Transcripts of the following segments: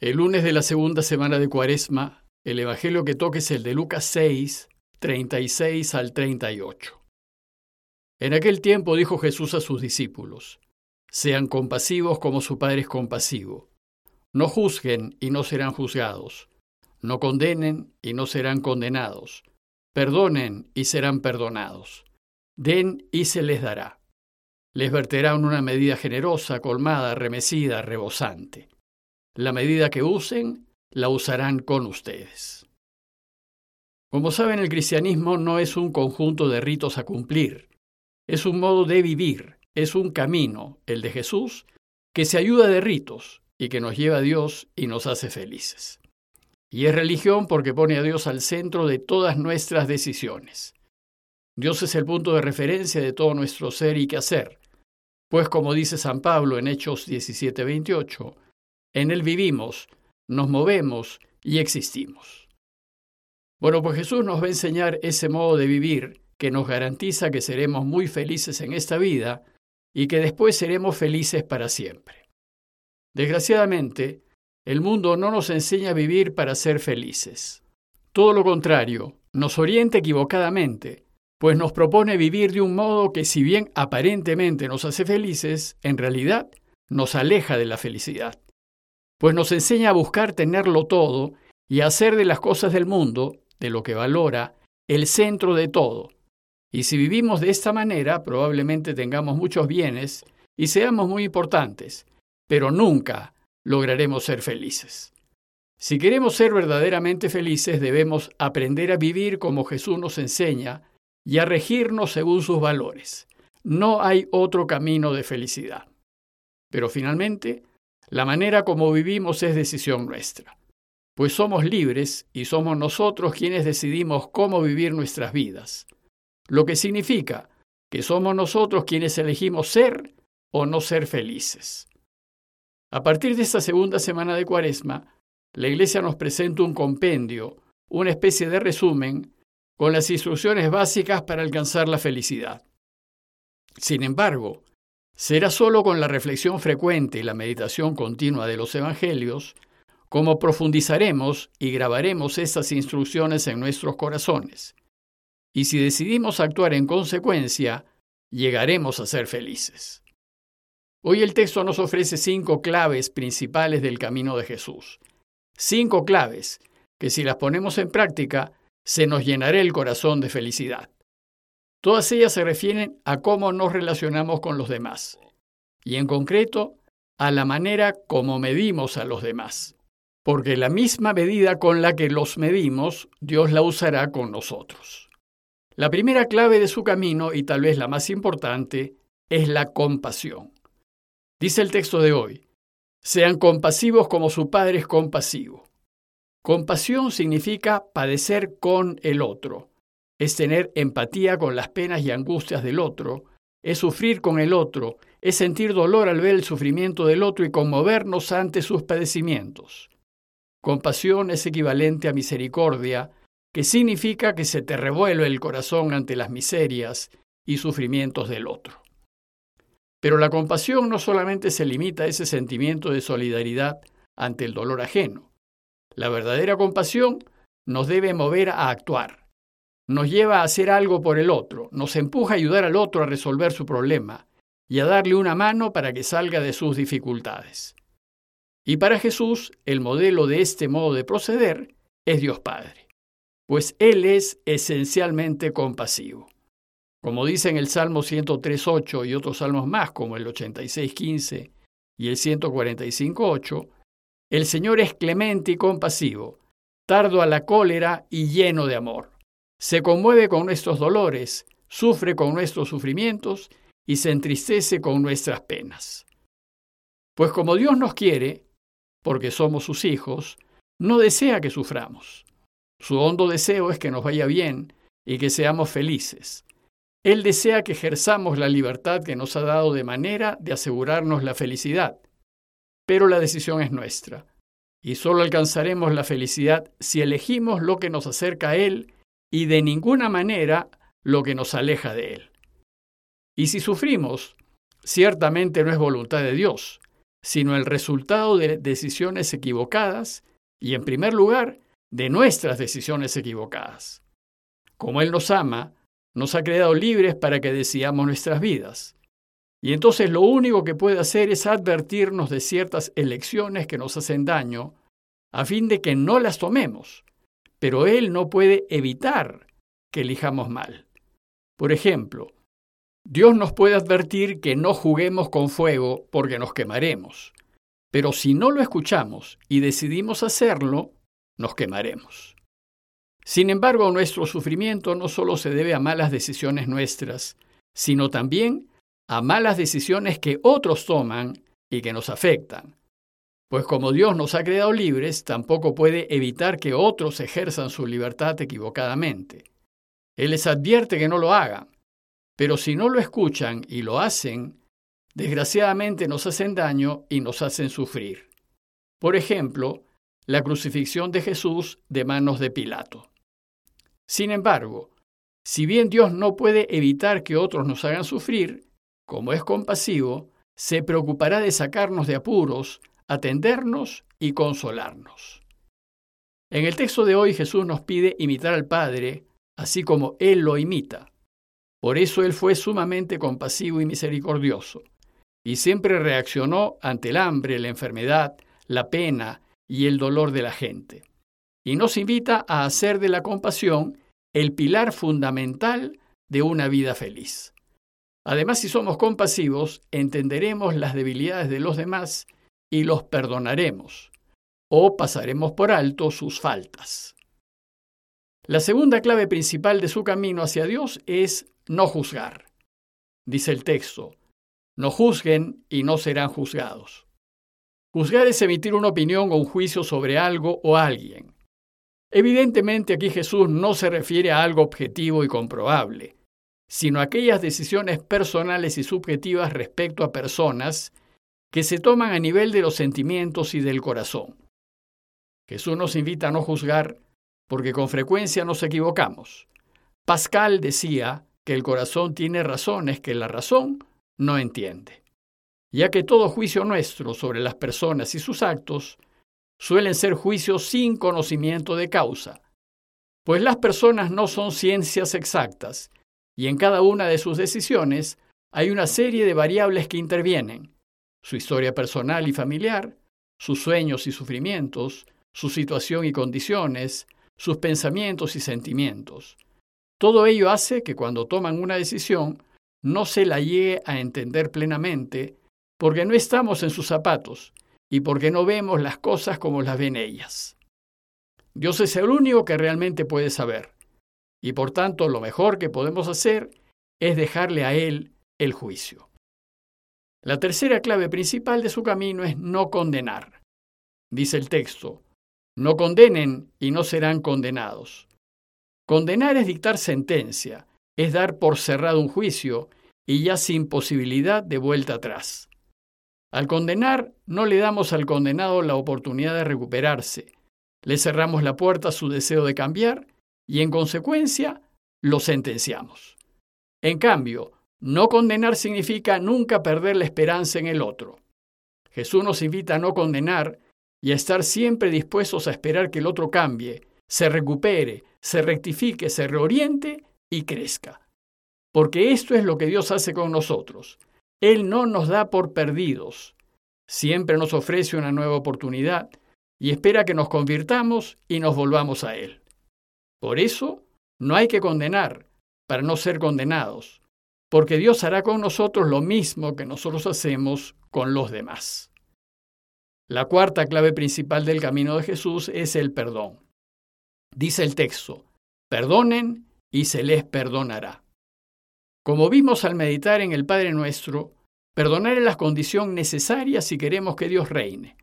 El lunes de la segunda semana de Cuaresma, el Evangelio que toque es el de Lucas 6, 36 al 38. En aquel tiempo dijo Jesús a sus discípulos, Sean compasivos como su Padre es compasivo. No juzguen y no serán juzgados. No condenen y no serán condenados. Perdonen y serán perdonados. Den y se les dará. Les verterán una medida generosa, colmada, remecida, rebosante. La medida que usen, la usarán con ustedes. Como saben, el cristianismo no es un conjunto de ritos a cumplir, es un modo de vivir, es un camino, el de Jesús, que se ayuda de ritos y que nos lleva a Dios y nos hace felices. Y es religión porque pone a Dios al centro de todas nuestras decisiones. Dios es el punto de referencia de todo nuestro ser y quehacer, pues como dice San Pablo en Hechos 17:28, en Él vivimos, nos movemos y existimos. Bueno, pues Jesús nos va a enseñar ese modo de vivir que nos garantiza que seremos muy felices en esta vida y que después seremos felices para siempre. Desgraciadamente, el mundo no nos enseña a vivir para ser felices. Todo lo contrario, nos orienta equivocadamente, pues nos propone vivir de un modo que si bien aparentemente nos hace felices, en realidad nos aleja de la felicidad pues nos enseña a buscar tenerlo todo y a hacer de las cosas del mundo, de lo que valora, el centro de todo. Y si vivimos de esta manera, probablemente tengamos muchos bienes y seamos muy importantes, pero nunca lograremos ser felices. Si queremos ser verdaderamente felices, debemos aprender a vivir como Jesús nos enseña y a regirnos según sus valores. No hay otro camino de felicidad. Pero finalmente, la manera como vivimos es decisión nuestra, pues somos libres y somos nosotros quienes decidimos cómo vivir nuestras vidas, lo que significa que somos nosotros quienes elegimos ser o no ser felices. A partir de esta segunda semana de Cuaresma, la Iglesia nos presenta un compendio, una especie de resumen, con las instrucciones básicas para alcanzar la felicidad. Sin embargo, Será solo con la reflexión frecuente y la meditación continua de los Evangelios como profundizaremos y grabaremos estas instrucciones en nuestros corazones. Y si decidimos actuar en consecuencia, llegaremos a ser felices. Hoy el texto nos ofrece cinco claves principales del camino de Jesús. Cinco claves que si las ponemos en práctica, se nos llenará el corazón de felicidad. Todas ellas se refieren a cómo nos relacionamos con los demás y en concreto a la manera como medimos a los demás. Porque la misma medida con la que los medimos, Dios la usará con nosotros. La primera clave de su camino, y tal vez la más importante, es la compasión. Dice el texto de hoy, sean compasivos como su Padre es compasivo. Compasión significa padecer con el otro, es tener empatía con las penas y angustias del otro, es sufrir con el otro, es sentir dolor al ver el sufrimiento del otro y conmovernos ante sus padecimientos. Compasión es equivalente a misericordia, que significa que se te revuelve el corazón ante las miserias y sufrimientos del otro. Pero la compasión no solamente se limita a ese sentimiento de solidaridad ante el dolor ajeno. La verdadera compasión nos debe mover a actuar, nos lleva a hacer algo por el otro, nos empuja a ayudar al otro a resolver su problema y a darle una mano para que salga de sus dificultades. Y para Jesús, el modelo de este modo de proceder es Dios Padre, pues Él es esencialmente compasivo. Como dice en el Salmo 103.8 y otros salmos más, como el 86.15 y el 145.8, el Señor es clemente y compasivo, tardo a la cólera y lleno de amor se conmueve con nuestros dolores, sufre con nuestros sufrimientos y se entristece con nuestras penas. Pues como Dios nos quiere, porque somos sus hijos, no desea que suframos. Su hondo deseo es que nos vaya bien y que seamos felices. Él desea que ejerzamos la libertad que nos ha dado de manera de asegurarnos la felicidad. Pero la decisión es nuestra, y solo alcanzaremos la felicidad si elegimos lo que nos acerca a Él y de ninguna manera lo que nos aleja de Él. Y si sufrimos, ciertamente no es voluntad de Dios, sino el resultado de decisiones equivocadas y, en primer lugar, de nuestras decisiones equivocadas. Como Él nos ama, nos ha creado libres para que decidamos nuestras vidas. Y entonces lo único que puede hacer es advertirnos de ciertas elecciones que nos hacen daño, a fin de que no las tomemos. Pero Él no puede evitar que elijamos mal. Por ejemplo, Dios nos puede advertir que no juguemos con fuego porque nos quemaremos. Pero si no lo escuchamos y decidimos hacerlo, nos quemaremos. Sin embargo, nuestro sufrimiento no solo se debe a malas decisiones nuestras, sino también a malas decisiones que otros toman y que nos afectan. Pues como Dios nos ha creado libres, tampoco puede evitar que otros ejerzan su libertad equivocadamente. Él les advierte que no lo hagan, pero si no lo escuchan y lo hacen, desgraciadamente nos hacen daño y nos hacen sufrir. Por ejemplo, la crucifixión de Jesús de manos de Pilato. Sin embargo, si bien Dios no puede evitar que otros nos hagan sufrir, como es compasivo, se preocupará de sacarnos de apuros, atendernos y consolarnos. En el texto de hoy Jesús nos pide imitar al Padre, así como Él lo imita. Por eso Él fue sumamente compasivo y misericordioso, y siempre reaccionó ante el hambre, la enfermedad, la pena y el dolor de la gente. Y nos invita a hacer de la compasión el pilar fundamental de una vida feliz. Además, si somos compasivos, entenderemos las debilidades de los demás y los perdonaremos, o pasaremos por alto sus faltas. La segunda clave principal de su camino hacia Dios es no juzgar. Dice el texto, no juzguen y no serán juzgados. Juzgar es emitir una opinión o un juicio sobre algo o alguien. Evidentemente aquí Jesús no se refiere a algo objetivo y comprobable, sino aquellas decisiones personales y subjetivas respecto a personas que se toman a nivel de los sentimientos y del corazón. Jesús nos invita a no juzgar porque con frecuencia nos equivocamos. Pascal decía que el corazón tiene razones que la razón no entiende, ya que todo juicio nuestro sobre las personas y sus actos suelen ser juicios sin conocimiento de causa, pues las personas no son ciencias exactas y en cada una de sus decisiones hay una serie de variables que intervienen, su historia personal y familiar, sus sueños y sufrimientos, su situación y condiciones, sus pensamientos y sentimientos. Todo ello hace que cuando toman una decisión no se la llegue a entender plenamente porque no estamos en sus zapatos y porque no vemos las cosas como las ven ellas. Dios es el único que realmente puede saber y por tanto lo mejor que podemos hacer es dejarle a Él el juicio. La tercera clave principal de su camino es no condenar. Dice el texto, no condenen y no serán condenados. Condenar es dictar sentencia, es dar por cerrado un juicio y ya sin posibilidad de vuelta atrás. Al condenar, no le damos al condenado la oportunidad de recuperarse, le cerramos la puerta a su deseo de cambiar y en consecuencia lo sentenciamos. En cambio, no condenar significa nunca perder la esperanza en el otro. Jesús nos invita a no condenar y a estar siempre dispuestos a esperar que el otro cambie, se recupere, se rectifique, se reoriente y crezca. Porque esto es lo que Dios hace con nosotros. Él no nos da por perdidos. Siempre nos ofrece una nueva oportunidad y espera que nos convirtamos y nos volvamos a Él. Por eso, no hay que condenar para no ser condenados, porque Dios hará con nosotros lo mismo que nosotros hacemos con los demás. La cuarta clave principal del camino de Jesús es el perdón. Dice el texto, perdonen y se les perdonará. Como vimos al meditar en el Padre Nuestro, perdonar es la condición necesaria si queremos que Dios reine.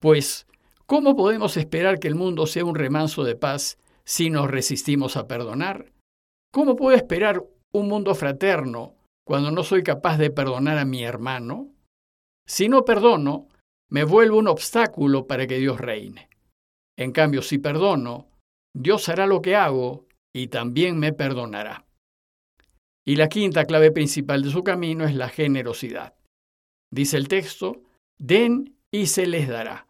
Pues, ¿cómo podemos esperar que el mundo sea un remanso de paz si nos resistimos a perdonar? ¿Cómo puedo esperar un mundo fraterno cuando no soy capaz de perdonar a mi hermano? Si no perdono, me vuelvo un obstáculo para que Dios reine. En cambio, si perdono, Dios hará lo que hago y también me perdonará. Y la quinta clave principal de su camino es la generosidad. Dice el texto, den y se les dará.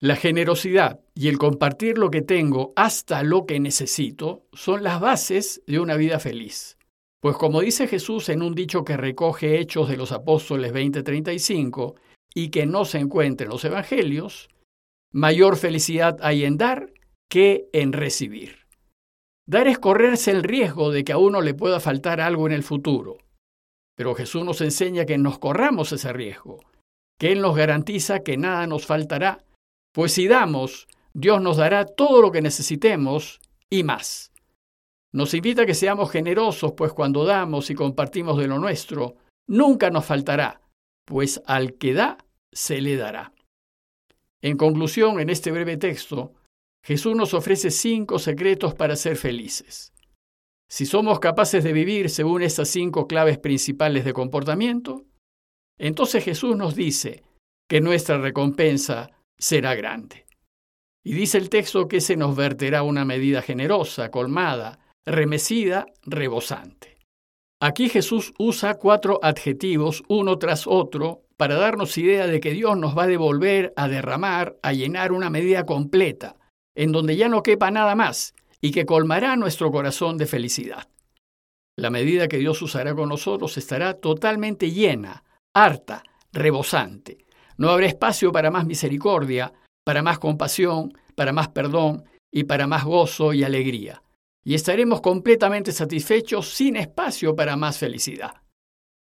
La generosidad y el compartir lo que tengo hasta lo que necesito son las bases de una vida feliz. Pues como dice Jesús en un dicho que recoge Hechos de los Apóstoles 20:35 y que no se encuentra en los Evangelios, mayor felicidad hay en dar que en recibir. Dar es correrse el riesgo de que a uno le pueda faltar algo en el futuro. Pero Jesús nos enseña que nos corramos ese riesgo, que Él nos garantiza que nada nos faltará, pues si damos, Dios nos dará todo lo que necesitemos y más. Nos invita a que seamos generosos, pues cuando damos y compartimos de lo nuestro, nunca nos faltará, pues al que da, se le dará. En conclusión, en este breve texto, Jesús nos ofrece cinco secretos para ser felices. Si somos capaces de vivir según estas cinco claves principales de comportamiento, entonces Jesús nos dice que nuestra recompensa será grande. Y dice el texto que se nos verterá una medida generosa, colmada, remecida, rebosante. Aquí Jesús usa cuatro adjetivos uno tras otro para darnos idea de que Dios nos va a devolver, a derramar, a llenar una medida completa, en donde ya no quepa nada más, y que colmará nuestro corazón de felicidad. La medida que Dios usará con nosotros estará totalmente llena, harta, rebosante. No habrá espacio para más misericordia, para más compasión, para más perdón y para más gozo y alegría. Y estaremos completamente satisfechos sin espacio para más felicidad.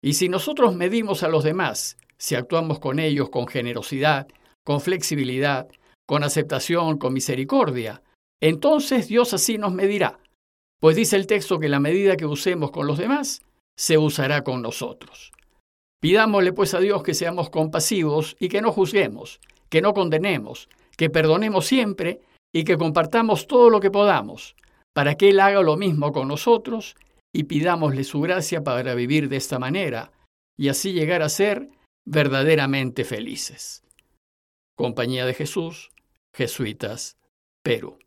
Y si nosotros medimos a los demás, si actuamos con ellos con generosidad, con flexibilidad, con aceptación, con misericordia, entonces Dios así nos medirá, pues dice el texto que la medida que usemos con los demás se usará con nosotros. Pidámosle pues a Dios que seamos compasivos y que no juzguemos, que no condenemos, que perdonemos siempre y que compartamos todo lo que podamos, para que Él haga lo mismo con nosotros y pidámosle su gracia para vivir de esta manera y así llegar a ser verdaderamente felices. Compañía de Jesús, Jesuitas, Perú.